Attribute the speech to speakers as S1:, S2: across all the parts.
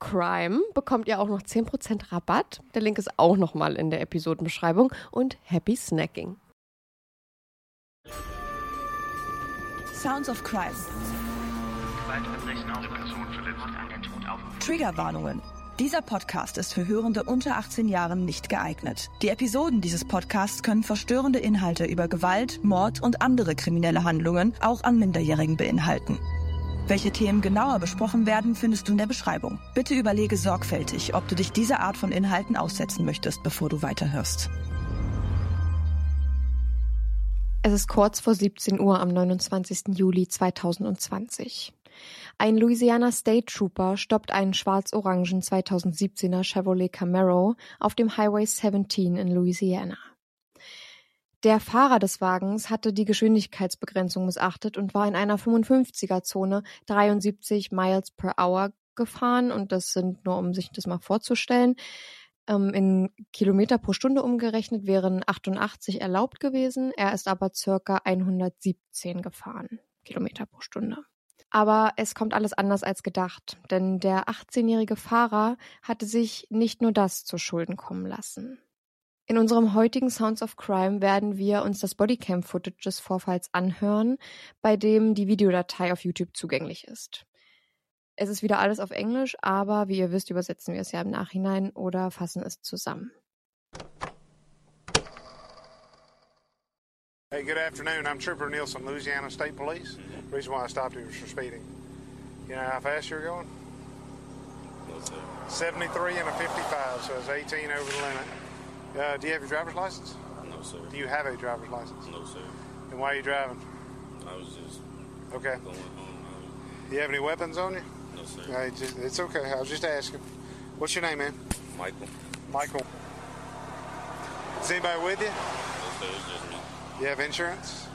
S1: CRIME bekommt ihr auch noch 10% Rabatt. Der Link ist auch nochmal in der Episodenbeschreibung. Und happy snacking.
S2: Sounds of Crime. Triggerwarnungen. Dieser Podcast ist für Hörende unter 18 Jahren nicht geeignet. Die Episoden dieses Podcasts können verstörende Inhalte über Gewalt, Mord und andere kriminelle Handlungen auch an Minderjährigen beinhalten. Welche Themen genauer besprochen werden, findest du in der Beschreibung. Bitte überlege sorgfältig, ob du dich dieser Art von Inhalten aussetzen möchtest, bevor du weiterhörst.
S1: Es ist kurz vor 17 Uhr am 29. Juli 2020. Ein Louisiana State Trooper stoppt einen schwarz-orangen 2017er Chevrolet Camaro auf dem Highway 17 in Louisiana. Der Fahrer des Wagens hatte die Geschwindigkeitsbegrenzung missachtet und war in einer 55er-Zone 73 Miles per Hour gefahren. Und das sind nur, um sich das mal vorzustellen, ähm, in Kilometer pro Stunde umgerechnet wären 88 erlaubt gewesen. Er ist aber circa 117 gefahren, Kilometer pro Stunde. Aber es kommt alles anders als gedacht, denn der 18-jährige Fahrer hatte sich nicht nur das zu Schulden kommen lassen. In unserem heutigen Sounds of Crime werden wir uns das Bodycam-Footage des Vorfalls anhören, bei dem die Videodatei auf YouTube zugänglich ist. Es ist wieder alles auf Englisch, aber wie ihr wisst, übersetzen wir es ja im Nachhinein oder fassen es zusammen.
S3: Hey, good afternoon. I'm Trooper Nielsen, Louisiana State Police. The reason why I stopped you was for speeding. You know how fast you're going?
S4: No, sir.
S3: 73 and a 55, so it's 18 over the limit. Uh, do you have your driver's license?
S4: No, sir.
S3: Do you have a driver's license?
S4: No, sir.
S3: And why are you driving?
S4: I was just
S3: Okay.
S4: going home.
S3: Do you have any weapons on you?
S4: No, sir.
S3: Uh, just, it's okay. I was just asking. What's your name, man?
S4: Michael.
S3: Michael. Is anybody with you?
S4: No, sir. It's just me.
S3: You have insurance?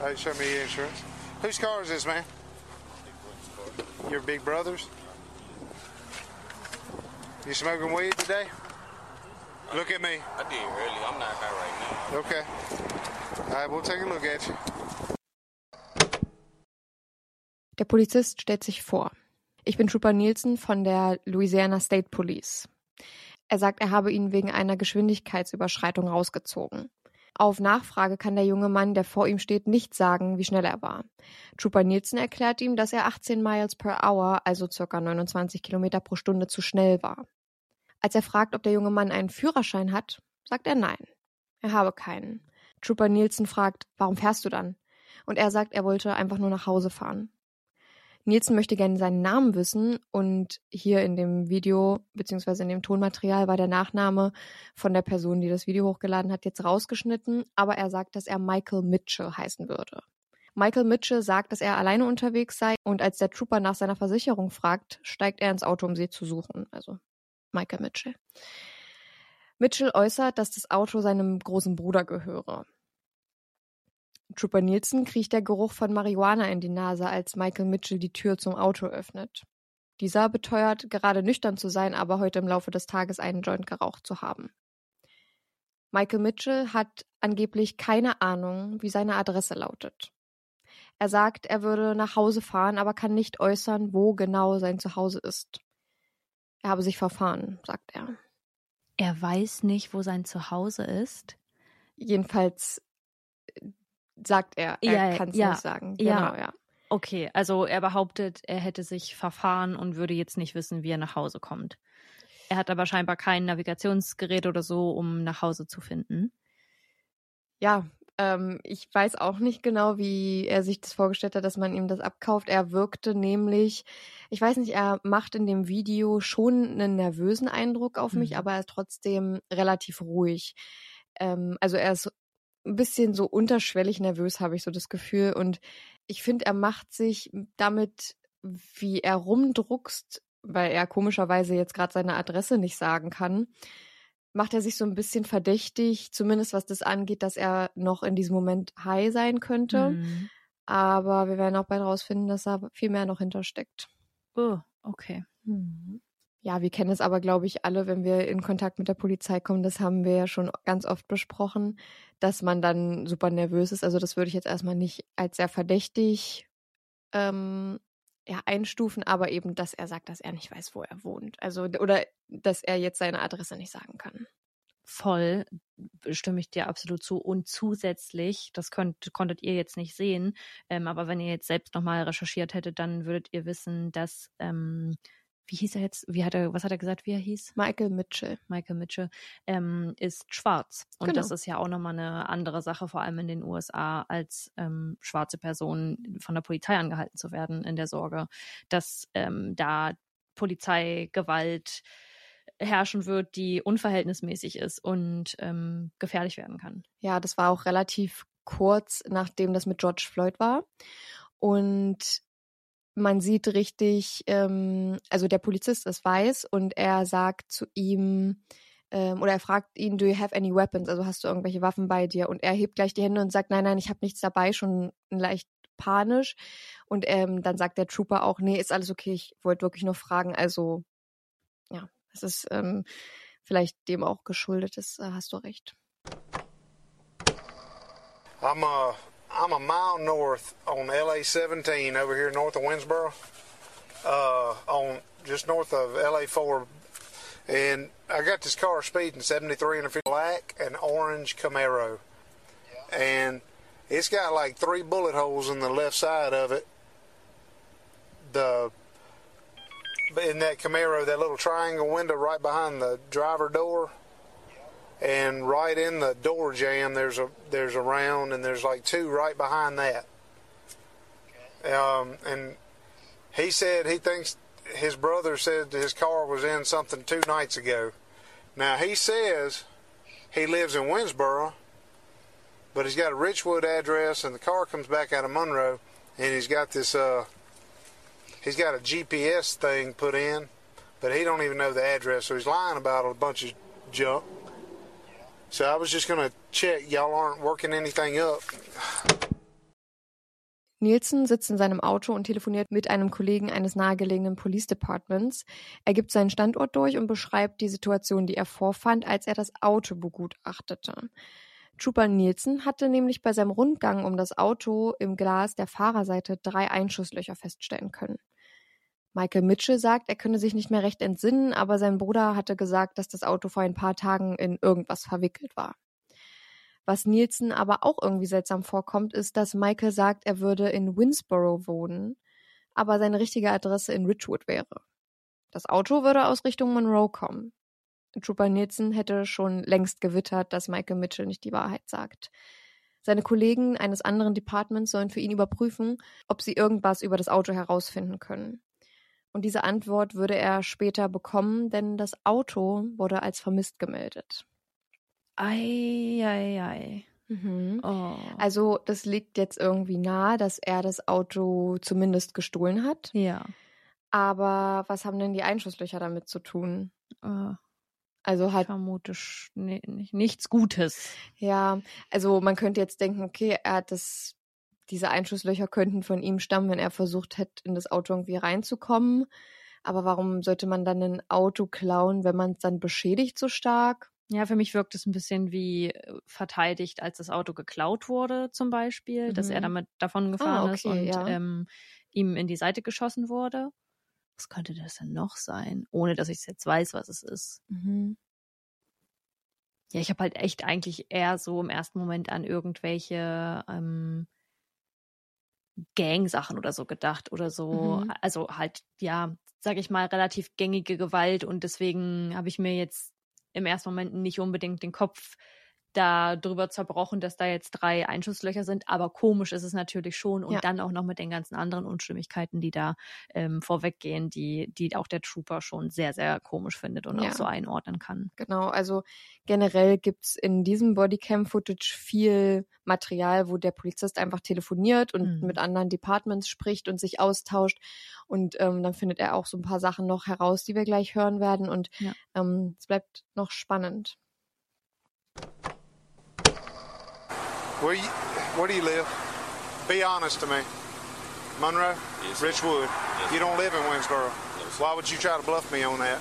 S3: All right, show me your insurance. Whose car is this, man? Your big brother's? You smoking weed today? Look at me.
S4: I did early. I'm not high right now.
S3: Okay. All right, we'll take a look at you.
S1: Der Polizist stellt sich vor. Ich bin Trooper Nielsen von der Louisiana State Police. Er sagt, er habe ihn wegen einer Geschwindigkeitsüberschreitung rausgezogen. Auf Nachfrage kann der junge Mann, der vor ihm steht, nicht sagen, wie schnell er war. Trooper Nielsen erklärt ihm, dass er 18 Miles per Hour, also ca. 29 Kilometer pro Stunde, zu schnell war. Als er fragt, ob der junge Mann einen Führerschein hat, sagt er nein. Er habe keinen. Trooper Nielsen fragt, warum fährst du dann? Und er sagt, er wollte einfach nur nach Hause fahren. Nielsen möchte gerne seinen Namen wissen und hier in dem Video beziehungsweise in dem Tonmaterial war der Nachname von der Person, die das Video hochgeladen hat, jetzt rausgeschnitten, aber er sagt, dass er Michael Mitchell heißen würde. Michael Mitchell sagt, dass er alleine unterwegs sei und als der Trooper nach seiner Versicherung fragt, steigt er ins Auto, um sie zu suchen. Also Michael Mitchell. Mitchell äußert, dass das Auto seinem großen Bruder gehöre. Trooper Nielsen kriecht der Geruch von Marihuana in die Nase, als Michael Mitchell die Tür zum Auto öffnet. Dieser beteuert, gerade nüchtern zu sein, aber heute im Laufe des Tages einen Joint geraucht zu haben. Michael Mitchell hat angeblich keine Ahnung, wie seine Adresse lautet. Er sagt, er würde nach Hause fahren, aber kann nicht äußern, wo genau sein Zuhause ist. Er habe sich verfahren, sagt er.
S5: Er weiß nicht, wo sein Zuhause ist.
S1: Jedenfalls sagt er, er
S5: Ja,
S1: kann es
S5: ja,
S1: nicht sagen.
S5: ja.
S1: Genau, ja.
S5: Okay, also er behauptet, er hätte sich verfahren und würde jetzt nicht wissen, wie er nach Hause kommt. Er hat aber scheinbar kein Navigationsgerät oder so, um nach Hause zu finden.
S1: Ja, ähm, ich weiß auch nicht genau, wie er sich das vorgestellt hat, dass man ihm das abkauft. Er wirkte nämlich, ich weiß nicht, er macht in dem Video schon einen nervösen Eindruck auf mich,
S5: Mhm.
S1: aber er ist trotzdem relativ ruhig. Ähm, also er ist ein bisschen so unterschwellig nervös, habe ich so das Gefühl. Und ich finde, er macht sich damit, wie er rumdruckst, weil er komischerweise jetzt gerade seine Adresse nicht sagen kann, macht er sich so ein bisschen verdächtig, zumindest was das angeht, dass er noch in diesem Moment high sein könnte.
S5: Mhm.
S1: Aber wir werden auch bald rausfinden, dass da viel mehr noch hintersteckt.
S5: Oh, okay.
S1: Ja, wir kennen es aber, glaube ich, alle, wenn wir in Kontakt mit der Polizei kommen. Das haben wir ja schon ganz oft besprochen, dass man dann super nervös ist. Also das würde ich jetzt erstmal nicht als sehr verdächtig ähm, ja, einstufen, aber eben, dass er sagt, dass er nicht weiß, wo er wohnt. Also oder dass er jetzt seine Adresse nicht sagen kann.
S5: Voll, stimme ich dir absolut zu. Und zusätzlich, das könnt, konntet ihr jetzt nicht sehen, ähm, aber wenn ihr jetzt selbst nochmal recherchiert hättet, dann würdet ihr wissen, dass, ähm, wie hieß er jetzt? Wie hat er, was hat er gesagt, wie er hieß?
S1: Michael Mitchell.
S5: Michael Mitchell, ähm, ist schwarz. Und
S1: Genau.
S5: das ist ja auch nochmal eine andere Sache, vor allem in den USA, als ähm, schwarze Personen von der Polizei angehalten zu werden, in der Sorge, dass ähm, da Polizeigewalt herrschen wird, die unverhältnismäßig ist und ähm, gefährlich werden kann.
S1: Ja, das war auch relativ kurz, nachdem das mit George Floyd war. Und man sieht richtig, ähm, also der Polizist ist weiß und er sagt zu ihm, ähm, oder er fragt ihn, do you have any weapons? Also hast du irgendwelche Waffen bei dir? Und er hebt gleich die Hände und sagt, nein, nein, ich habe nichts dabei, schon leicht panisch. Und ähm, dann sagt der Trooper auch, nee, ist alles okay, ich wollte wirklich nur fragen. Also ja, es ist ähm, vielleicht dem auch geschuldet, das äh, hast du recht.
S3: I'm uh I'm a mile north on LA 17 over here north of Winsboro. Uh on just north of LA 4 and I got this car speeding 73 and a 50 black and orange Camaro. And it's got like three bullet holes in the left side of it. The in that Camaro, that little triangle window right behind the driver door, and right in the door jam there's a there's a round, and there's like two right behind that. Um, and he said he thinks his brother said his car was in something two nights ago. Now he says he lives in Winsboro, but he's got a Richwood address, and the car comes back out of Monroe, and he's got this uh, he's got a GPS thing put in, but he don't even know the address, so he's lying about a bunch of junk. So I was just gonna check y'all aren't working anything up.
S1: Nielsen sitzt in seinem Auto und telefoniert mit einem Kollegen eines nahegelegenen Police Departments. Er gibt seinen Standort durch und beschreibt die Situation, die er vorfand, als er das Auto begutachtete. Trooper Nielsen hatte nämlich bei seinem Rundgang um das Auto im Glas der Fahrerseite drei Einschusslöcher feststellen können. Michael Mitchell sagt, er könne sich nicht mehr recht entsinnen, aber sein Bruder hatte gesagt, dass das Auto vor ein paar Tagen in irgendwas verwickelt war. Was Nielsen aber auch irgendwie seltsam vorkommt, ist, dass Michael sagt, er würde in Winsboro wohnen, aber seine richtige Adresse in Richwood wäre. Das Auto würde aus Richtung Monroe kommen. Trooper Nielsen hätte schon längst gewittert, dass Michael Mitchell nicht die Wahrheit sagt. Seine Kollegen eines anderen Departments sollen für ihn überprüfen, ob sie irgendwas über das Auto herausfinden können. Und diese Antwort würde er später bekommen, denn das Auto wurde als vermisst gemeldet.
S5: Ei, ei, ei.
S1: Mhm.
S5: Oh.
S1: Also das liegt jetzt irgendwie nahe, dass er das Auto zumindest gestohlen hat.
S5: ja.
S1: Aber was haben denn die Einschusslöcher damit zu tun?
S5: Äh,
S1: Also halt,
S5: nicht, nichts Gutes.
S1: ja, also man könnte jetzt denken, okay, er hat das, diese Einschusslöcher könnten von ihm stammen, wenn er versucht hätte, in das Auto irgendwie reinzukommen. Aber warum sollte man dann ein Auto klauen, wenn man es dann beschädigt so stark?
S5: Ja, für mich wirkt es ein bisschen wie äh, verteidigt, als das Auto geklaut wurde, zum Beispiel, dass er
S1: Mhm.
S5: damit davon gefahren ist
S1: okay,
S5: und
S1: ja.
S5: ähm, ihm in die Seite geschossen wurde. Was könnte das denn noch sein? Ohne dass ich jetzt weiß, was es ist.
S1: Mhm.
S5: Ja, ich habe halt echt eigentlich eher so im ersten Moment an irgendwelche ähm, Gang-Sachen oder so gedacht oder so.
S1: Mhm.
S5: Also halt, ja, sage ich mal, relativ gängige Gewalt und deswegen habe ich mir jetzt im ersten Moment nicht unbedingt den Kopf da drüber zerbrochen, dass da jetzt drei Einschusslöcher sind, aber komisch ist es natürlich schon und
S1: Ja.
S5: dann auch noch mit den ganzen anderen Unstimmigkeiten, die da ähm, vorweggehen, die, die auch der Trooper schon sehr, sehr komisch findet und
S1: Ja.
S5: auch so einordnen kann.
S1: Genau, also generell gibt's in diesem Bodycam-Footage viel Material, wo der Polizist einfach telefoniert und
S5: Mhm.
S1: mit anderen Departments spricht und sich austauscht. Und ähm, dann findet er auch so ein paar Sachen noch heraus, die wir gleich hören werden. Und
S5: Ja.
S1: ähm, es bleibt noch spannend.
S3: Where you, where do you live? Be honest to me. Monroe?
S4: Yes.
S3: Richwood?
S4: Yes,
S3: you don't live in Winsboro.
S4: Sir.
S3: Why would you try to bluff me on that?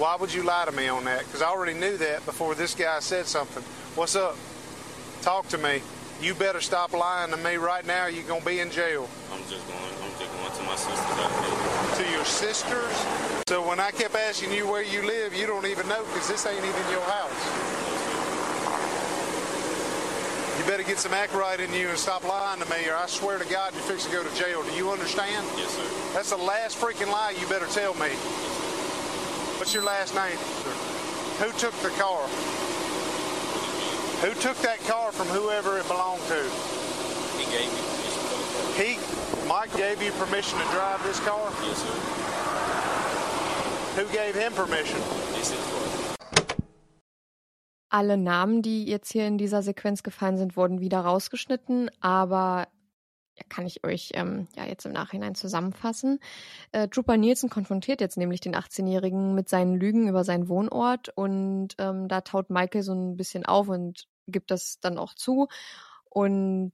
S3: Why would you lie to me on that? Because I already knew that before this guy said something. What's up? Talk to me. You better stop lying to me right now. You're gonna be in jail.
S4: I'm just going. I'm just going to my sister's house.
S3: To your sisters. So when I kept asking you where you live, you don't even know because this ain't even your house. You better get some act right in you and stop lying to me, or I swear to God, you're fixing to go to jail. Do you understand?
S4: Yes, sir.
S3: That's the last freaking lie you better tell me. What's your last name? Who took the car? Who took that car from whoever it belonged to?
S4: He gave me permission for the car.
S3: He, Mike, gave you permission to drive this car?
S4: Yes, sir.
S3: Who gave him permission?
S4: Is car.
S1: Alle Namen, die jetzt hier in dieser Sequenz gefallen sind, wurden wieder rausgeschnitten, aber kann ich euch ähm, ja jetzt im Nachhinein zusammenfassen. Äh, Trooper Nielsen konfrontiert jetzt nämlich den 18-Jährigen mit seinen Lügen über seinen Wohnort und ähm, da taut Michael so ein bisschen auf und gibt das dann auch zu. Und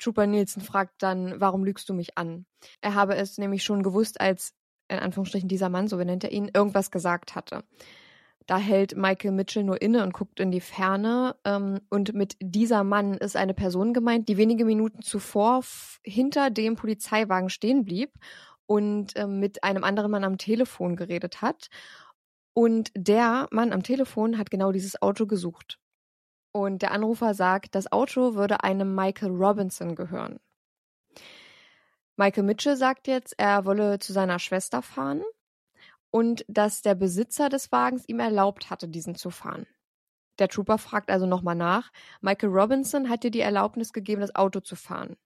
S1: Trooper Nielsen fragt dann, warum lügst du mich an? Er habe es nämlich schon gewusst, als in Anführungsstrichen dieser Mann, so benennt er ihn, irgendwas gesagt hatte. Da hält Michael Mitchell nur inne und guckt in die Ferne. Ähm, und mit dieser Mann ist eine Person gemeint, die wenige Minuten zuvor hinter dem Polizeiwagen stehen blieb und ähm, mit einem anderen Mann am Telefon geredet hat. Und der Mann am Telefon hat genau dieses Auto gesucht. Und der Anrufer sagt, das Auto würde einem Michael Robinson gehören. Michael Mitchell sagt jetzt, er wolle zu seiner Schwester fahren und dass der Besitzer des Wagens ihm erlaubt hatte, diesen zu fahren. Der Trooper fragt also nochmal nach. Michael Robinson hat dir die Erlaubnis gegeben, das Auto zu fahren.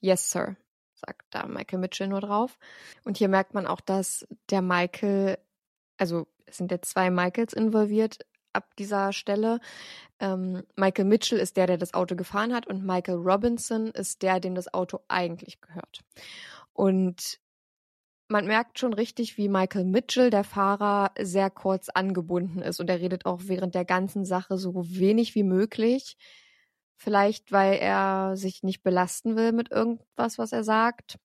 S1: Yes, Sir, sagt da Michael Mitchell nur drauf. Und hier merkt man auch, dass der Michael, also es sind jetzt zwei Michaels involviert ab dieser Stelle. Ähm, Michael Mitchell ist der, der das Auto gefahren hat und Michael Robinson ist der, dem das Auto eigentlich gehört. Und man merkt schon richtig, wie Michael Mitchell, der Fahrer, sehr kurz angebunden ist und er redet auch während der ganzen Sache so wenig wie möglich. Vielleicht, weil er sich nicht belasten will mit irgendwas, was er sagt.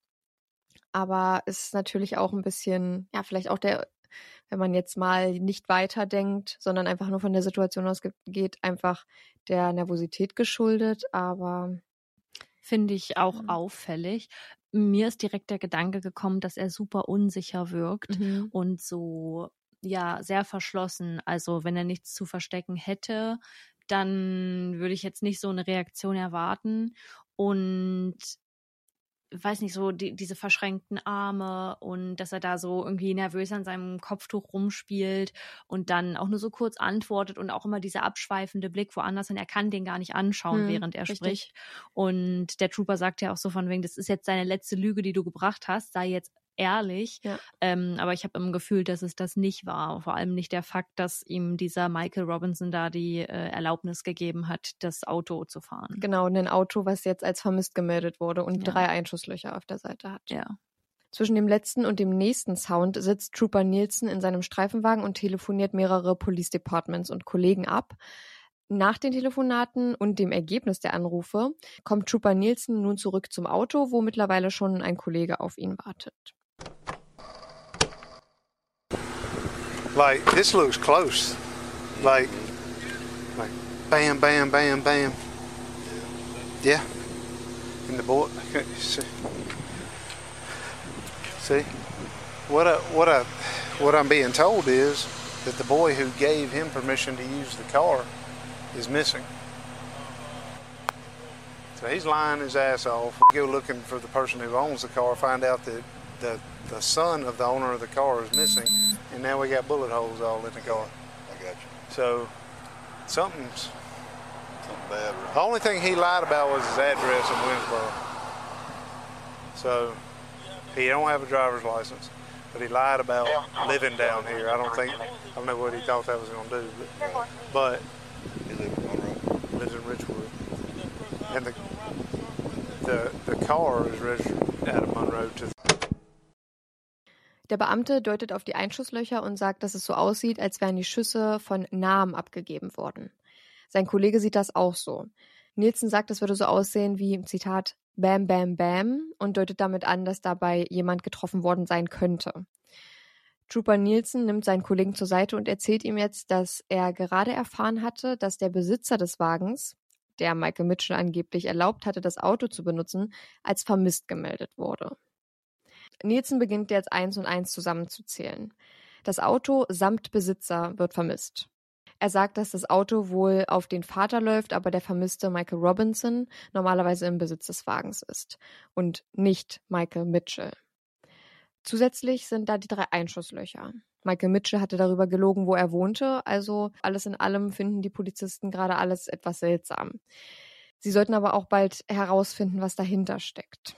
S1: Aber es ist natürlich auch ein bisschen, ja, vielleicht auch der, wenn man jetzt mal nicht weiterdenkt, sondern einfach nur von der Situation ausgeht, einfach der Nervosität geschuldet. Aber
S5: Finde ich auch auffällig. Mir ist direkt der Gedanke gekommen, dass er super unsicher wirkt
S1: Mhm.
S5: und so, ja, sehr verschlossen. Also, wenn er nichts zu verstecken hätte, dann würde ich jetzt nicht so eine Reaktion erwarten. Und weiß nicht, so die, diese verschränkten Arme und dass er da so irgendwie nervös an seinem Kopftuch rumspielt und dann auch nur so kurz antwortet und auch immer dieser abschweifende Blick woanders hin. Er kann den gar nicht anschauen,
S1: Hm,
S5: während er
S1: richtig.
S5: spricht. Und der Trooper sagt ja auch so von wegen, das ist jetzt deine letzte Lüge, die du gebracht hast, sei jetzt ehrlich.
S1: Ja.
S5: Ähm, aber ich habe im Gefühl, dass es das nicht war. Vor allem nicht der Fakt, dass ihm dieser Michael Robinson da die äh, Erlaubnis gegeben hat, das Auto zu fahren.
S1: genau, ein Auto, was jetzt als vermisst gemeldet wurde und
S5: Ja.
S1: drei Einschusslöcher auf der Seite hat.
S5: Ja.
S1: Zwischen dem letzten und dem nächsten Sound sitzt Trooper Nielsen in seinem Streifenwagen und telefoniert mehrere Police Departments und Kollegen ab. Nach den Telefonaten und dem Ergebnis der Anrufe kommt Trooper Nielsen nun zurück zum Auto, wo mittlerweile schon ein Kollege auf ihn wartet.
S3: Like this looks close. Like, like, bam, bam, bam, bam. Yeah. And the boy, see, see, what I, what I, what I'm being told is that the boy who gave him permission to use the car is missing. So he's lying his ass off. We go looking for the person who owns the car, find out that the the son of the owner of the car is missing, and now we got bullet holes all in the car.
S6: I got you.
S3: So something's.
S6: Something bad, right?
S3: The only thing he lied about was his address in Winsboro. So he don't have a driver's license, but he lied about living down here. I don't think I don't know what he thought that was going to do, but, but
S6: He lived in Monroe.
S3: lives in Richwood, and the the the car is registered out of Monroe to
S1: Der Beamte deutet auf die Einschusslöcher und sagt, dass es so aussieht, als wären die Schüsse von Namen abgegeben worden. Sein Kollege sieht das auch so. Nielsen sagt, es würde so aussehen wie, Zitat, Bam, Bam, Bam und deutet damit an, dass dabei jemand getroffen worden sein könnte. Trooper Nielsen nimmt seinen Kollegen zur Seite und erzählt ihm jetzt, dass er gerade erfahren hatte, dass der Besitzer des Wagens, der Michael Mitchell angeblich erlaubt hatte, das Auto zu benutzen, als vermisst gemeldet wurde. Nielsen beginnt jetzt eins und eins zusammenzuzählen. Das Auto samt Besitzer wird vermisst. Er sagt, dass das Auto wohl auf den Vater läuft, aber der vermisste Michael Robinson normalerweise im Besitz des Wagens ist und nicht Michael Mitchell. Zusätzlich sind da die drei Einschusslöcher. Michael Mitchell hatte darüber gelogen, wo er wohnte, also alles in allem finden die Polizisten gerade alles etwas seltsam. Sie sollten aber auch bald herausfinden, was dahinter steckt.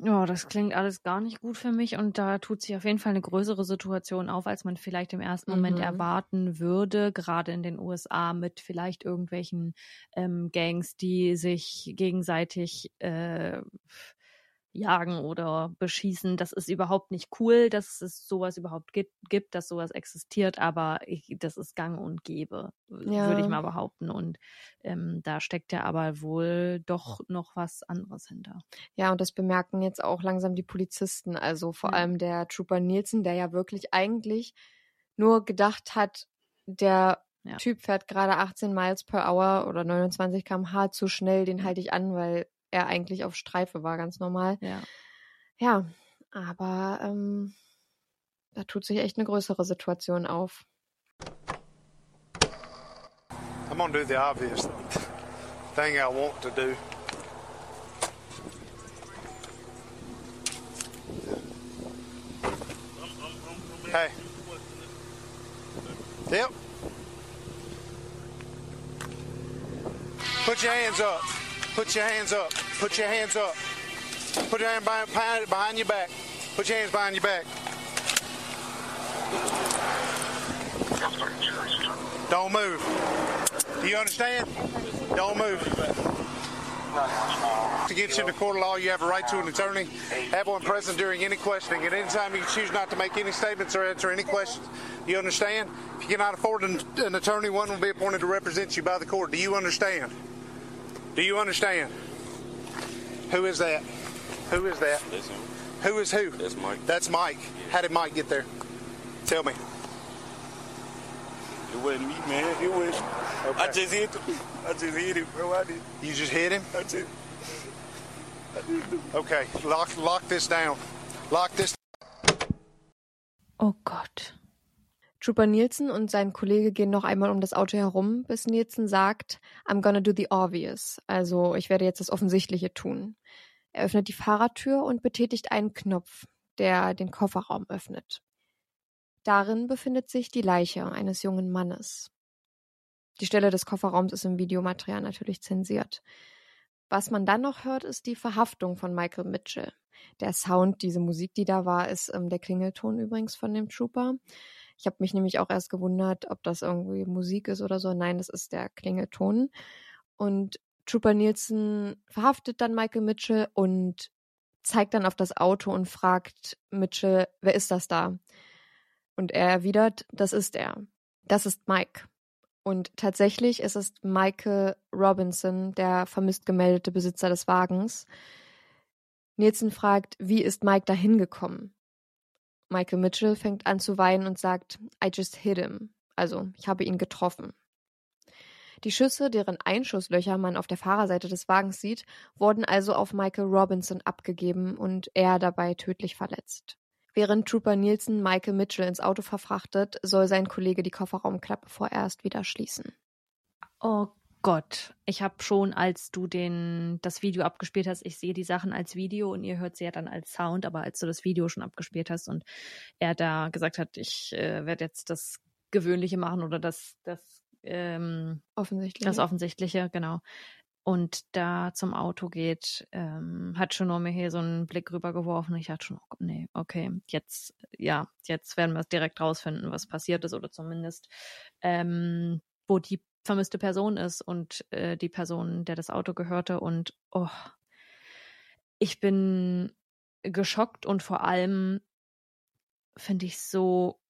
S5: Ja, das klingt alles gar nicht gut für mich und da tut sich auf jeden Fall eine größere Situation auf, als man vielleicht im ersten Moment
S1: Mhm.
S5: erwarten würde, gerade in den USA mit vielleicht irgendwelchen ähm, Gangs, die sich gegenseitig äh, jagen oder beschießen. Das ist überhaupt nicht cool, dass es sowas überhaupt gibt, gibt dass sowas existiert, aber ich, das ist gang und gäbe,
S1: Ja.
S5: würde ich mal behaupten. Und ähm, da steckt ja aber wohl doch noch was anderes hinter.
S1: Ja, und das bemerken jetzt auch langsam die Polizisten, also vor
S5: Ja.
S1: allem der Trooper Nielsen, der ja wirklich eigentlich nur gedacht hat, der
S5: Ja.
S1: Typ fährt gerade 18 Miles per Hour oder 29 km/h zu schnell, den halte ich an, weil er eigentlich auf Streife war, ganz normal.
S5: Ja,
S1: ja aber ähm, da tut sich echt eine größere Situation auf.
S3: I'm gonna do the obvious thing I want to do. Hey. Yep. Put your hands up. Put your hands up. Put your hands up. Put your hand behind, behind, your back. Put your hands behind your back. Don't move. Do you understand? Don't move. To get you the court of law, you have a right to an attorney. Have one present during any questioning. At any time, you choose not to make any statements or answer any questions. You understand? If you cannot afford an, an attorney, one will be appointed to represent you by the court. Do you understand? Do you understand? Who is that? Who is that?
S4: That's him.
S3: Who is who?
S4: That's Mike.
S3: That's Mike. How did Mike get there? Tell me.
S4: It wasn't me, man. It was. I just hit him. I just hit him, bro. I did.
S3: You just hit him?
S4: I just.
S3: Okay. Lock lock this down. Lock this
S5: Oh Gott.
S1: Trooper Nielsen und sein Kollege gehen noch einmal um das Auto herum, bis Nielsen sagt, I'm gonna do the obvious. Also ich werde jetzt das Offensichtliche tun. Er öffnet die Fahrertür und betätigt einen Knopf, der den Kofferraum öffnet. Darin befindet sich die Leiche eines jungen Mannes. Die Stelle des Kofferraums ist im Videomaterial natürlich zensiert. Was man dann noch hört, ist die Verhaftung von Michael Mitchell. Der Sound, diese Musik, die da war, ist ähm, der Klingelton übrigens von dem Trooper. Ich habe mich nämlich auch erst gewundert, ob das irgendwie Musik ist oder so. Nein, das ist der Klingelton. Und Trooper Nielsen verhaftet dann Michael Mitchell und zeigt dann auf das Auto und fragt Mitchell, wer ist das da? Und er erwidert, das ist er. Das ist Mike. Und tatsächlich ist es Michael Robinson, der vermisst gemeldete Besitzer des Wagens. Nielsen fragt, wie ist Mike da hingekommen? Michael Mitchell fängt an zu weinen und sagt, I just hit him. Also, ich habe ihn getroffen. Die Schüsse, deren Einschusslöcher man auf der Fahrerseite des Wagens sieht, wurden also auf Michael Robinson abgegeben und er dabei tödlich verletzt. Während Trooper Nielsen Michael Mitchell ins Auto verfrachtet, soll sein Kollege die Kofferraumklappe vorerst wieder schließen.
S5: Oh Gott, ich habe schon, als du den das Video abgespielt hast, ich sehe die Sachen als Video und ihr hört sie ja dann als Sound, aber als du das Video schon abgespielt hast und er da gesagt hat, ich äh, werde jetzt das Gewöhnliche machen oder das das ähm,
S1: Offensichtlich.
S5: das Offensichtliche, genau. Und da zum Auto geht, ähm, hat schon nur mir hier so einen Blick rübergeworfen. Ich hatte schon, oh nee, okay, jetzt, ja, jetzt werden wir es direkt rausfinden, was passiert ist oder zumindest, ähm, wo die vermisste Person ist und äh, die Person, der das Auto gehörte. Und oh, ich bin geschockt und vor allem finde ich so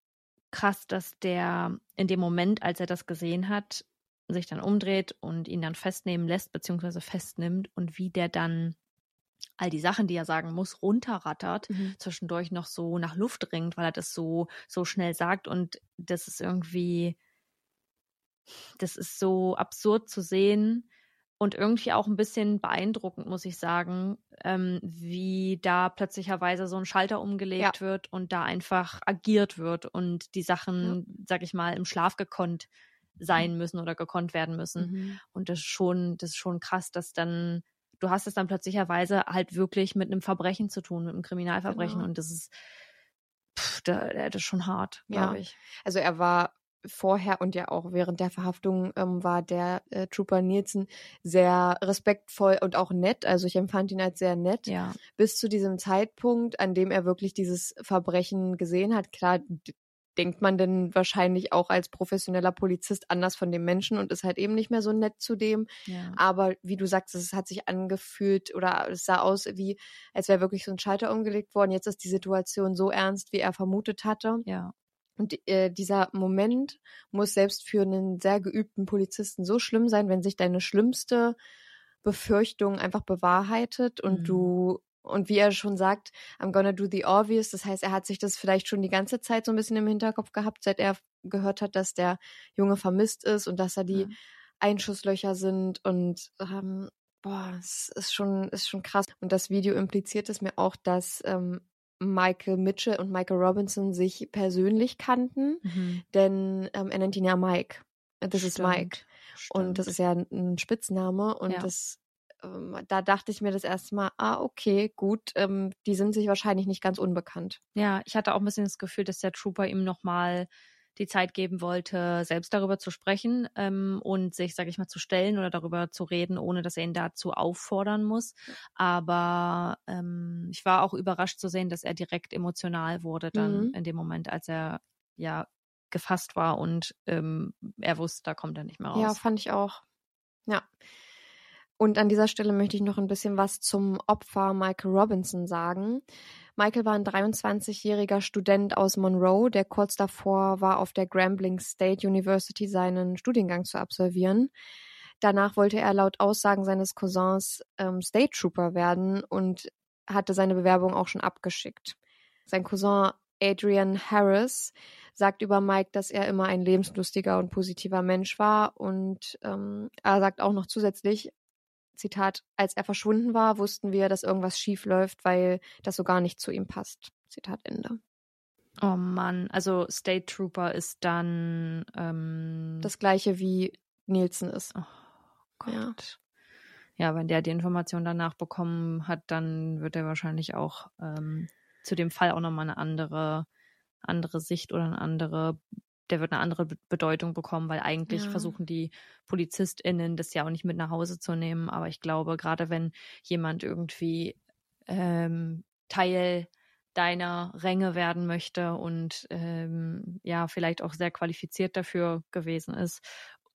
S5: krass, dass der in dem Moment, als er das gesehen hat, sich dann umdreht und ihn dann festnehmen lässt, beziehungsweise festnimmt und wie der dann all die Sachen, die er sagen muss, runterrattert,
S1: Mhm.
S5: zwischendurch noch so nach Luft ringt, weil er das so, so schnell sagt und das ist irgendwie, das ist so absurd zu sehen und irgendwie auch ein bisschen beeindruckend, muss ich sagen, ähm, wie da plötzlicherweise so ein Schalter umgelegt wird und da einfach agiert wird und die Sachen, sag ich mal, im Schlaf gekonnt sein müssen oder gekonnt werden müssen.
S1: Mhm.
S5: Und das ist schon, das ist schon krass, dass dann, du hast es dann plötzlicherweise halt wirklich mit einem Verbrechen zu tun, mit einem Kriminalverbrechen.
S1: Genau.
S5: Und das ist, pff, da, das ist schon hart,
S1: Ja.
S5: glaube ich.
S1: Also er war vorher und ja auch während der Verhaftung ähm, war der äh, Trooper Nielsen sehr respektvoll und auch nett. Also ich empfand ihn als sehr nett.
S5: Ja.
S1: Bis zu diesem Zeitpunkt, an dem er wirklich dieses Verbrechen gesehen hat. Klar denkt man denn wahrscheinlich auch als professioneller Polizist anders von dem Menschen und ist halt eben nicht mehr so nett zu dem.
S5: Ja.
S1: Aber wie du sagst, es hat sich angefühlt oder es sah aus, wie als wäre wirklich so ein Schalter umgelegt worden. Jetzt ist die Situation so ernst, wie er vermutet hatte.
S5: Ja.
S1: Und äh, dieser Moment muss selbst für einen sehr geübten Polizisten so schlimm sein, wenn sich deine schlimmste Befürchtung einfach bewahrheitet und
S5: Mhm.
S1: du und wie er schon sagt, I'm gonna do the obvious. Das heißt, er hat sich das vielleicht schon die ganze Zeit so ein bisschen im Hinterkopf gehabt, seit er gehört hat, dass der Junge vermisst ist und dass da die
S5: Ja.
S1: Einschusslöcher sind und ähm, boah, es ist schon, ist schon krass. Und das Video impliziert es mir auch, dass ähm, Michael Mitchell und Michael Robinson sich persönlich kannten,
S5: Mhm.
S1: denn ähm, er nennt ihn ja Mike. Das ist
S5: Stimmt.
S1: Mike. Und das ist ja ein- ein Spitzname und
S5: Ja.
S1: das ähm, da dachte ich mir das erste Mal, ah, okay, gut, ähm, die sind sich wahrscheinlich nicht ganz unbekannt.
S5: Ja, ich hatte auch ein bisschen das Gefühl, dass der Trooper ihm nochmal die Zeit geben wollte, selbst darüber zu sprechen ähm, und sich, sage ich mal, zu stellen oder darüber zu reden, ohne dass er ihn dazu auffordern muss. Aber ähm, ich war auch überrascht zu sehen, dass er direkt emotional wurde dann
S1: Mhm.
S5: in dem Moment, als er ja gefasst war und ähm, er wusste, da kommt er nicht mehr raus.
S1: Ja, fand ich auch. Ja. Und an dieser Stelle möchte ich noch ein bisschen was zum Opfer Michael Robinson sagen. Michael war ein 23-jähriger Student aus Monroe, der kurz davor war, auf der Grambling State University seinen Studiengang zu absolvieren. Danach wollte er laut Aussagen seines Cousins ähm, State Trooper werden und hatte seine Bewerbung auch schon abgeschickt. Sein Cousin Adrian Harris sagt über Mike, dass er immer ein lebenslustiger und positiver Mensch war und ähm, er sagt auch noch zusätzlich, Zitat, als er verschwunden war, wussten wir, dass irgendwas schief läuft, weil das so gar nicht zu ihm passt. Zitat Ende.
S5: Oh Mann, also State Trooper ist dann ähm,
S1: Das gleiche wie Nielsen ist.
S5: Oh Gott.
S1: Ja.
S5: Ja, wenn der die Information danach bekommen hat, dann wird er wahrscheinlich auch ähm, zu dem Fall auch nochmal eine andere, andere Sicht oder eine andere, der wird eine andere Be- Bedeutung bekommen, weil eigentlich
S1: Ja.
S5: versuchen die PolizistInnen das ja auch nicht mit nach Hause zu nehmen. Aber ich glaube, gerade wenn jemand irgendwie ähm, Teil deiner Ränge werden möchte und ähm, ja, vielleicht auch sehr qualifiziert dafür gewesen ist,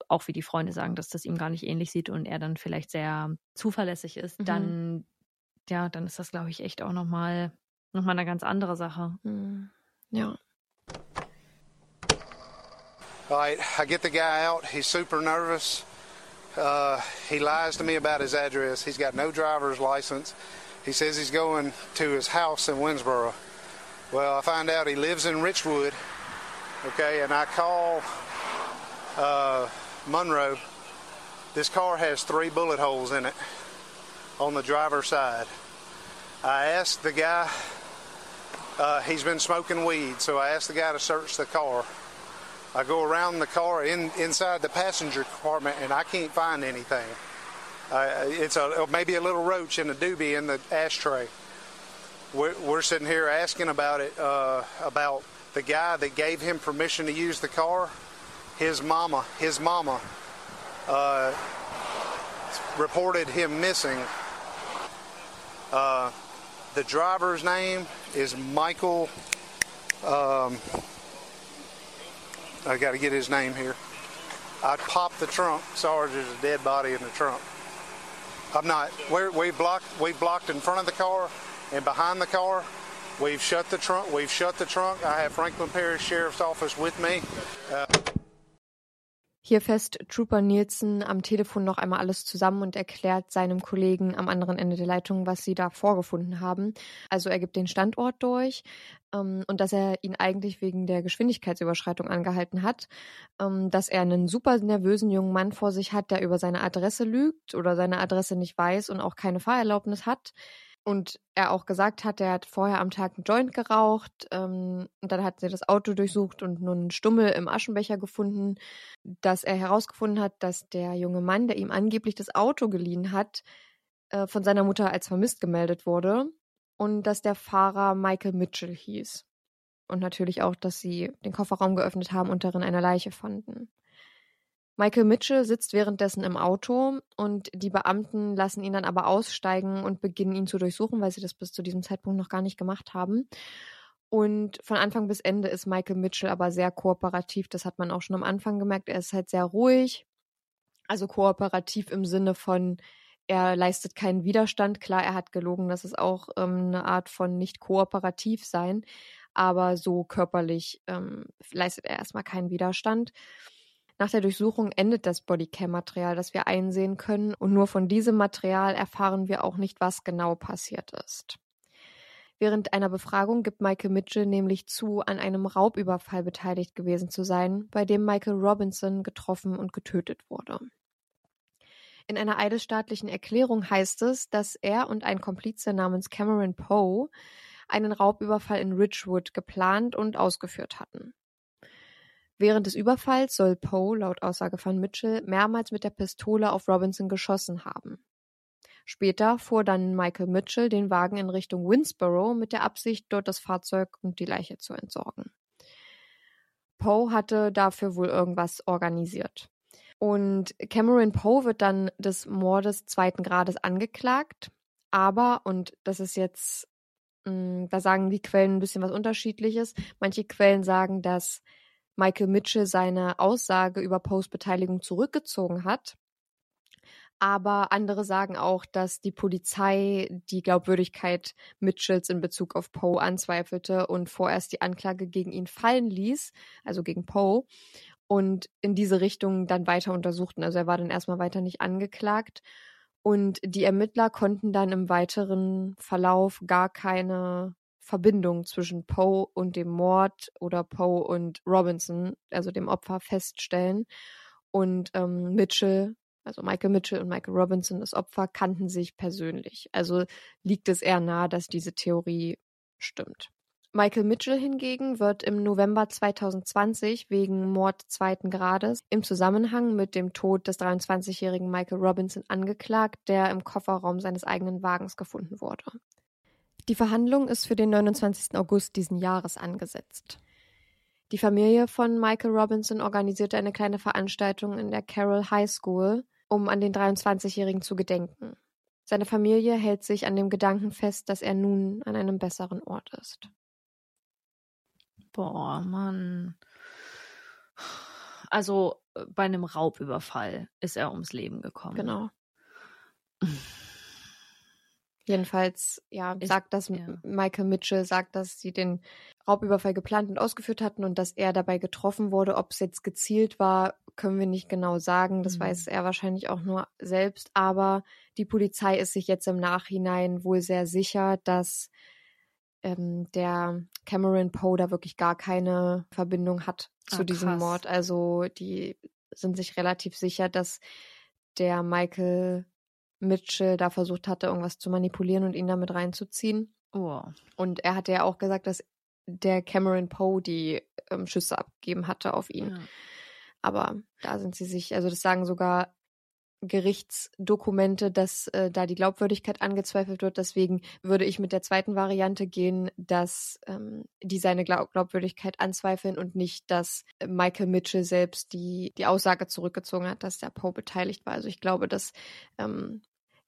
S5: auch wie die Freunde sagen, dass das ihm gar nicht ähnlich sieht und er dann vielleicht sehr zuverlässig ist,
S1: Mhm.
S5: dann, ja, dann ist das, glaube ich, echt auch nochmal noch mal eine ganz andere Sache.
S1: Hm. Ja.
S3: All right, I get the guy out. He's super nervous. Uh, he lies to me about his address. He's got no driver's license. He says he's going to his house in Winsboro. Well, I find out he lives in Richwood. Okay, and I call uh, Monroe. This car has three bullet holes in it on the driver's side. I asked the guy, uh, he's been smoking weed, so I asked the guy to search the car. I go around the car in inside the passenger compartment, and I can't find anything. Uh, it's a maybe a little roach in a doobie in the ashtray. We're, we're sitting here asking about it, uh, about the guy that gave him permission to use the car. His mama, his mama, uh, reported him missing. Uh, the driver's name is Michael. Um, I got to get his name here. I popped the trunk. Sorry, there's a dead body in the trunk. I'm not. We're, we blocked. We blocked in front of the car and behind the car. We've shut the trunk. We've shut the trunk. I have Franklin Parish Sheriff's Office with me.
S1: Uh, Hier fässt Trooper Nielsen am Telefon noch einmal alles zusammen und erklärt seinem Kollegen am anderen Ende der Leitung, was sie da vorgefunden haben. Also er gibt den Standort durch ähm, und dass er ihn eigentlich wegen der Geschwindigkeitsüberschreitung angehalten hat, ähm, dass er einen super nervösen jungen Mann vor sich hat, der über seine Adresse lügt oder seine Adresse nicht weiß und auch keine Fahrerlaubnis hat. Und er auch gesagt hat, er hat vorher am Tag einen Joint geraucht. Ähm, und dann hat sie das Auto durchsucht und nur einen Stummel im Aschenbecher gefunden, dass er herausgefunden hat, dass der junge Mann, der ihm angeblich das Auto geliehen hat, äh, von seiner Mutter als vermisst gemeldet wurde. Und dass der Fahrer Michael Mitchell hieß. Und natürlich auch, dass sie den Kofferraum geöffnet haben und darin eine Leiche fanden. Michael Mitchell sitzt währenddessen im Auto und die Beamten lassen ihn dann aber aussteigen und beginnen ihn zu durchsuchen, weil sie das bis zu diesem Zeitpunkt noch gar nicht gemacht haben. Und von Anfang bis Ende ist Michael Mitchell aber sehr kooperativ. Das hat man auch schon am Anfang gemerkt. Er ist halt sehr ruhig. Also kooperativ im Sinne von, er leistet keinen Widerstand. Klar, er hat gelogen. Das ist auch ähm, eine Art von nicht kooperativ sein. Aber so körperlich ähm, leistet er erstmal keinen Widerstand. Nach der Durchsuchung endet das Bodycam-Material, das wir einsehen können, und nur von diesem Material erfahren wir auch nicht, was genau passiert ist. Während einer Befragung gibt Michael Mitchell nämlich zu, an einem Raubüberfall beteiligt gewesen zu sein, bei dem Michael Robinson getroffen und getötet wurde. In einer eidesstaatlichen Erklärung heißt es, dass er und ein Komplize namens Cameron Poe einen Raubüberfall in Ridgewood geplant und ausgeführt hatten. Während des Überfalls soll Poe, laut Aussage von Mitchell, mehrmals mit der Pistole auf Robinson geschossen haben. Später fuhr dann Michael Mitchell den Wagen in Richtung Winsboro mit der Absicht, dort das Fahrzeug und die Leiche zu entsorgen. Poe hatte dafür wohl irgendwas organisiert. Und Cameron Poe wird dann des Mordes zweiten Grades angeklagt. Aber, und das ist jetzt, mh, mm, da sagen die Quellen ein bisschen was Unterschiedliches. Manche Quellen sagen, dass Michael Mitchell seine Aussage über Poes Beteiligung zurückgezogen hat. Aber andere sagen auch, dass die Polizei die Glaubwürdigkeit Mitchells in Bezug auf Poe anzweifelte und vorerst die Anklage gegen ihn fallen ließ, also gegen Poe, und in diese Richtung dann weiter untersuchten. Also er war dann erstmal weiter nicht angeklagt. Und die Ermittler konnten dann im weiteren Verlauf gar keine Verbindung zwischen Poe und dem Mord oder Poe und Robinson, also dem Opfer, feststellen. Und ähm, Mitchell, also Michael Mitchell und Michael Robinson, das Opfer, kannten sich persönlich. Also liegt es eher nahe, dass diese Theorie stimmt. Michael Mitchell hingegen wird im November 2020 wegen Mord zweiten Grades im Zusammenhang mit dem Tod des 23-jährigen Michael Robinson angeklagt, der im Kofferraum seines eigenen Wagens gefunden wurde. Die Verhandlung ist für den 29. August diesen Jahres angesetzt. Die Familie von Michael Robinson organisierte eine kleine Veranstaltung in der Carroll High School, um an den 23-Jährigen zu gedenken. Seine Familie hält sich an dem Gedanken fest, dass er nun an einem besseren Ort ist.
S7: Boah, Mann. Also äh, bei einem Raubüberfall ist er ums Leben gekommen.
S1: Genau. Jedenfalls, ja, sagt das
S7: ja.
S1: Michael Mitchell, sagt, dass sie den Raubüberfall geplant und ausgeführt hatten und dass er dabei getroffen wurde. Ob es jetzt gezielt war, können wir nicht genau sagen. Das
S7: Mhm.
S1: weiß er wahrscheinlich auch nur selbst. Aber die Polizei ist sich jetzt im Nachhinein wohl sehr sicher, dass ähm, der Cameron Poe da wirklich gar keine Verbindung hat zu
S7: Ah,
S1: diesem. Mord. Also die sind sich relativ sicher, dass der Michael Mitchell da versucht hatte, irgendwas zu manipulieren und ihn damit reinzuziehen.
S7: Oh.
S1: Und er hatte ja auch gesagt, dass der Cameron Poe die ähm, Schüsse abgegeben hatte auf ihn.
S7: Ja.
S1: Aber da sind sie sich, also das sagen sogar Gerichtsdokumente, dass äh, da die Glaubwürdigkeit angezweifelt wird. Deswegen würde ich mit der zweiten Variante gehen, dass ähm, die seine Glaub Glaubwürdigkeit anzweifeln und nicht, dass Michael Mitchell selbst die, die Aussage zurückgezogen hat, dass der Poe beteiligt war. Also ich glaube, dass ähm,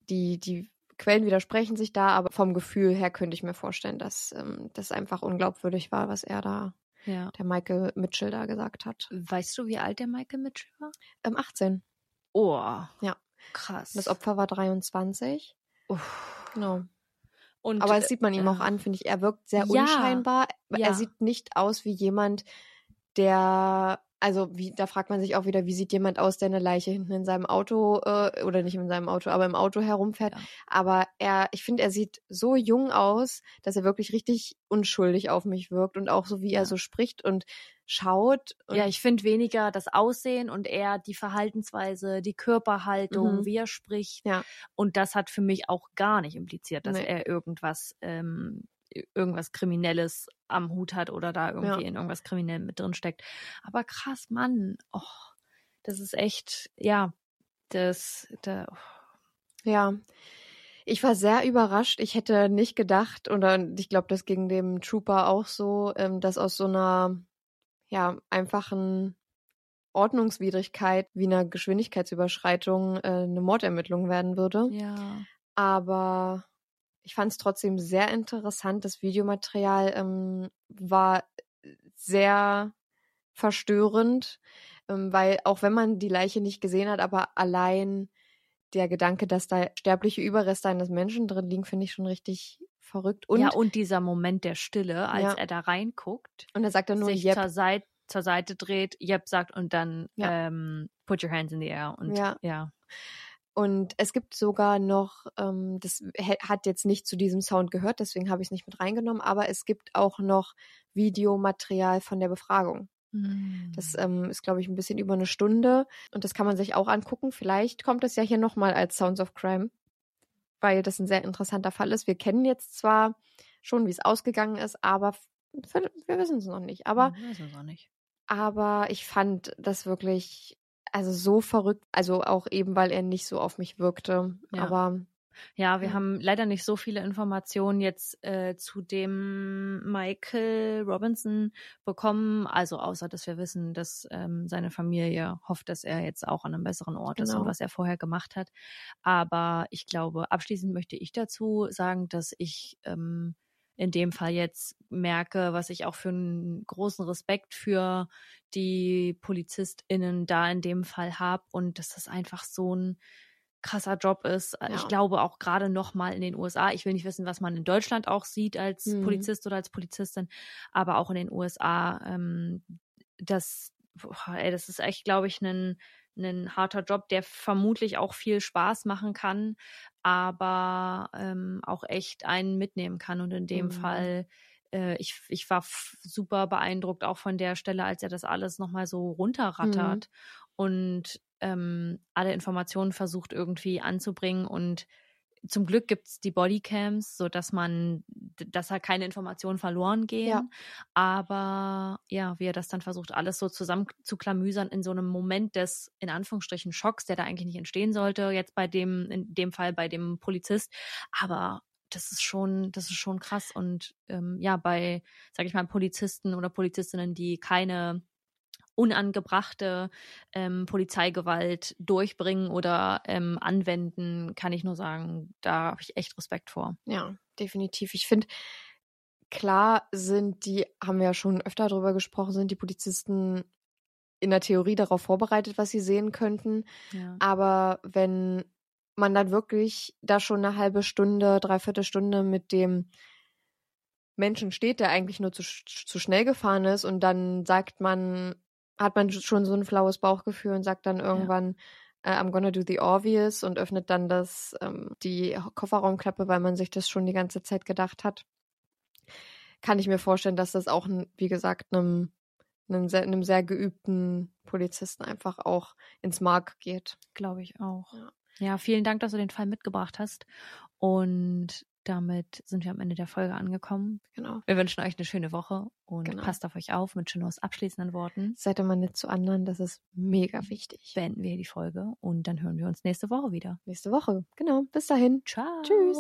S1: die, die Quellen widersprechen sich da, aber vom Gefühl her könnte ich mir vorstellen, dass ähm, das einfach unglaubwürdig war, was er da,
S7: ja.
S1: der Michael Mitchell da gesagt hat.
S7: Weißt du, wie alt der Michael Mitchell war?
S1: Ähm, 18.
S7: Oh.
S1: Ja.
S7: Krass.
S1: Das Opfer war 23.
S7: Uff.
S1: Genau.
S7: Und,
S1: Aber das sieht man ihm
S7: äh,
S1: auch an, finde ich. Er wirkt sehr
S7: ja,
S1: unscheinbar.
S7: ja.
S1: Er sieht nicht aus wie jemand, der, also wie, da fragt man sich auch wieder, wie sieht jemand aus, der eine Leiche hinten in seinem Auto, äh, oder nicht in seinem Auto, aber im Auto herumfährt.
S7: Ja.
S1: Aber er, ich finde, er sieht so jung aus, dass er wirklich richtig unschuldig auf mich wirkt und auch so, wie
S7: Ja.
S1: er so spricht und schaut. Und
S7: Ja, ich finde weniger das Aussehen und eher die Verhaltensweise, die Körperhaltung,
S1: Mhm.
S7: wie er spricht.
S1: Ja.
S7: Und das hat für mich auch gar nicht impliziert, dass
S1: Nee.
S7: er irgendwas, ähm, irgendwas Kriminelles am Hut hat oder da irgendwie
S1: Ja.
S7: in irgendwas Kriminellem mit drin steckt. Aber krass, Mann. Oh, das ist echt, ja, das, da,
S1: Ja, ich war sehr überrascht. Ich hätte nicht gedacht, oder ich glaube, das ging dem Trooper auch so, ähm, dass aus so einer ja einfachen Ordnungswidrigkeit wie einer Geschwindigkeitsüberschreitung äh, eine Mordermittlung werden würde.
S7: ja.
S1: Aber ich fand es trotzdem sehr interessant. Das Videomaterial ähm, war sehr verstörend, ähm, weil auch wenn man die Leiche nicht gesehen hat, aber allein der Gedanke, dass da sterbliche Überreste eines Menschen drin liegen, finde ich schon richtig verrückt. Und,
S7: ja, und dieser Moment der Stille, als
S1: Ja.
S7: er da reinguckt,
S1: und er sagt dann nur,
S7: sich
S1: yep,
S7: zur, Seite, zur Seite dreht, Yep sagt und dann
S1: Ja.
S7: ähm, put your hands in the air. Und
S1: Ja.
S7: ja.
S1: Und es gibt sogar noch, ähm, das hat jetzt nicht zu diesem Sound gehört, deswegen habe ich es nicht mit reingenommen, aber es gibt auch noch Videomaterial von der Befragung. Das ähm, ist, glaube ich, ein bisschen über eine Stunde und das kann man sich auch angucken. Vielleicht kommt es ja hier nochmal als Sounds of Crime, weil das ein sehr interessanter Fall ist. Wir kennen jetzt zwar schon, wie es ausgegangen ist, aber wir wissen es noch nicht. Aber
S7: Hm, weiß es auch nicht.
S1: aber ich fand das wirklich, also so verrückt, also auch eben, weil er nicht so auf mich wirkte.
S7: Ja.
S1: Aber
S5: Ja, wir
S1: Ja.
S5: haben leider nicht so viele Informationen jetzt äh, zu dem Michael Robinson bekommen. Also außer, dass wir wissen, dass ähm, seine Familie hofft, dass er jetzt auch an einem besseren Ort ist und
S1: Genau.
S5: was er vorher gemacht hat. Aber ich glaube, abschließend möchte ich dazu sagen, dass ich ähm, in dem Fall jetzt merke, was ich auch für einen großen Respekt für die PolizistInnen da in dem Fall habe und dass das einfach so ein krasser Job ist. Äh, Ich
S1: Ja.
S5: glaube auch gerade noch mal in den USA. Ich will nicht wissen, was man in Deutschland auch sieht als
S1: Mhm.
S5: Polizist oder als Polizistin, aber auch in den USA. Ähm, das, boah, ey, das ist echt, glaube ich, ein ein harter Job, der vermutlich auch viel Spaß machen kann, aber ähm, auch echt einen mitnehmen kann. Und in dem
S1: Mhm.
S5: Fall äh, ich, ich war super beeindruckt auch von der Stelle, als er das alles nochmal so runterrattert und ähm, alle Informationen versucht irgendwie anzubringen und zum Glück gibt's die Bodycams, so dass man, dass da keine Informationen verloren gehen.
S1: Ja.
S5: Aber ja, wie er das dann versucht, alles so zusammen zu klamüsern in so einem Moment des, in Anführungsstrichen, Schocks, der da eigentlich nicht entstehen sollte, jetzt bei dem, in dem Fall bei dem Polizist. Aber das ist schon, das ist schon krass. Und ähm, ja, bei, sag ich mal, Polizisten oder Polizistinnen, die keine unangebrachte ähm, Polizeigewalt durchbringen oder ähm, anwenden, kann ich nur sagen, da habe ich echt Respekt vor.
S1: Ja, definitiv. Ich finde, klar sind die, haben wir ja schon öfter darüber gesprochen, sind die Polizisten in der Theorie darauf vorbereitet, was sie sehen könnten.
S5: Ja.
S1: Aber wenn man dann wirklich da schon eine halbe Stunde, dreiviertel Stunde mit dem Menschen steht, der eigentlich nur zu, zu schnell gefahren ist und dann sagt man, hat man schon so ein flaues Bauchgefühl und sagt dann irgendwann, äh, I'm gonna do the obvious und öffnet dann das, ähm, die Kofferraumklappe, weil man sich das schon die ganze Zeit gedacht hat. Kann ich mir vorstellen, dass das auch, wie gesagt, einem, einem, sehr, einem sehr geübten Polizisten einfach auch ins Mark geht.
S5: Glaube ich auch.
S1: Ja.
S5: Ja, vielen Dank, dass du den Fall mitgebracht hast. Und damit sind wir am Ende der Folge angekommen.
S1: Genau.
S5: Wir wünschen euch eine schöne Woche und
S1: Genau.
S5: passt auf euch auf mit Chinos abschließenden Worten.
S1: Seid immer nett zu anderen, das ist mega wichtig.
S5: Beenden wir die Folge und dann hören wir uns nächste Woche wieder.
S1: Nächste Woche. Genau. Bis dahin.
S5: Ciao.
S1: Tschüss.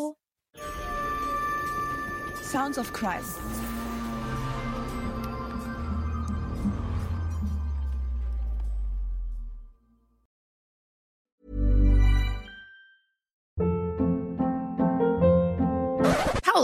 S2: Sounds of Crime.